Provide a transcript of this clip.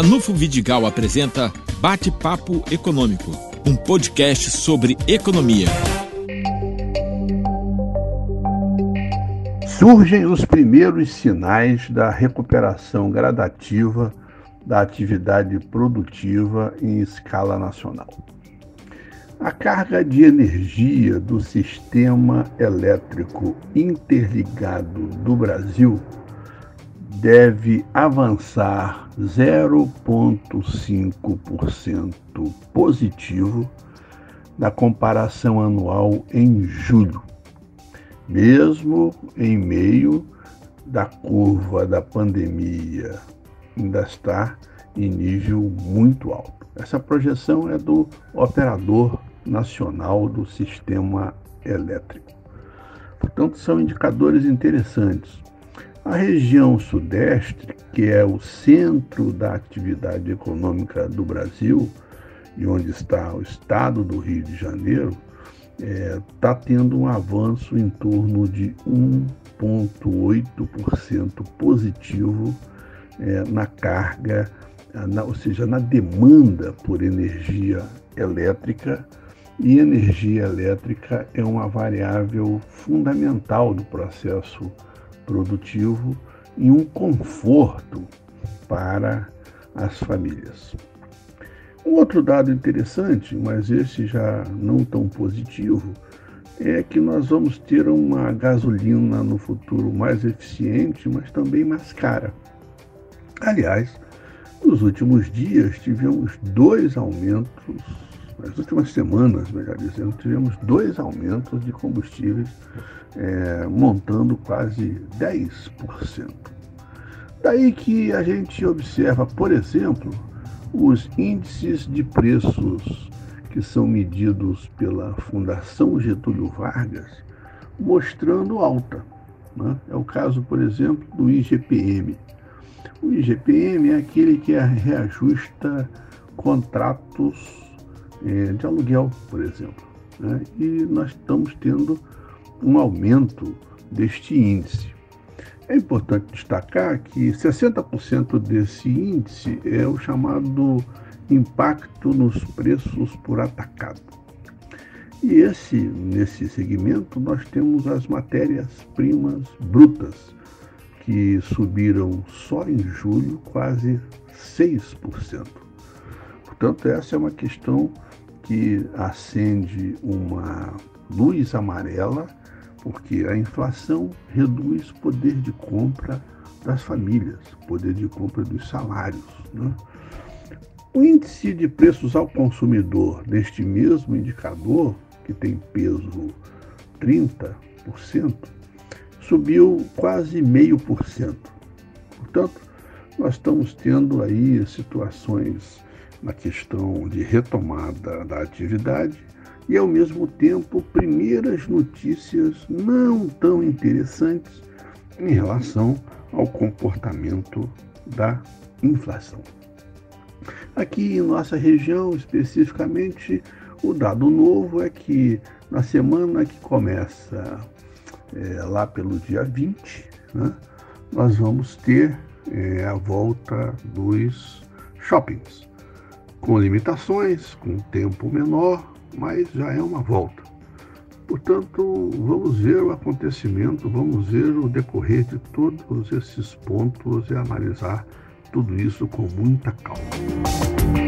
Ranulfo Vidigal apresenta Bate-Papo Econômico, um podcast sobre economia. Surgem os primeiros sinais da recuperação gradativa da atividade produtiva em escala nacional. A carga de energia do sistema elétrico interligado do Brasil deve avançar 0,5% positivo na comparação anual em julho, mesmo em meio da curva da pandemia ainda está em nível muito alto. Essa projeção é do operador nacional do sistema elétrico. Portanto, são indicadores interessantes. A região sudeste, que é o centro da atividade econômica do Brasil e onde está o estado do Rio de Janeiro, está é, tá tendo um avanço em torno de 1,8% positivo é, na carga, na, ou seja, na demanda por energia elétrica. E energia elétrica é uma variável fundamental do processo produtivo e um conforto para as famílias. Um outro dado interessante, mas esse já não tão positivo, é que nós vamos ter uma gasolina no futuro mais eficiente, mas também mais cara. Aliás, nos últimos dias tivemos dois aumentos, nas últimas semanas, melhor dizendo, tivemos dois aumentos de combustíveis é, montando quase 10%. Daí que a gente observa, por exemplo, os índices de preços que são medidos pela Fundação Getúlio Vargas, mostrando alta. Né? É o caso, por exemplo, do IGPM. O IGPM é aquele que reajusta contratos é, de aluguel, por exemplo. Né? E nós estamos tendo um aumento deste índice. É importante destacar que 60% desse índice é o chamado impacto nos preços por atacado. E esse, nesse segmento nós temos as matérias-primas brutas, que subiram só em julho quase 6%. Portanto, essa é uma questão que acende uma luz amarela porque a inflação reduz o poder de compra das famílias, poder de compra dos salários. Né? O índice de preços ao consumidor neste mesmo indicador, que tem peso 30%, subiu quase meio por cento. Portanto, nós estamos tendo aí situações na questão de retomada da atividade e, ao mesmo tempo, primeiras notícias não tão interessantes em relação ao comportamento da inflação. Aqui em nossa região, especificamente, o dado novo é que na semana que começa é, lá pelo dia 20, né, nós vamos ter é, a volta dos shoppings, com limitações, com tempo menor, mas já é uma volta. Portanto, vamos ver o acontecimento, vamos ver o decorrer de todos esses pontos e analisar tudo isso com muita calma.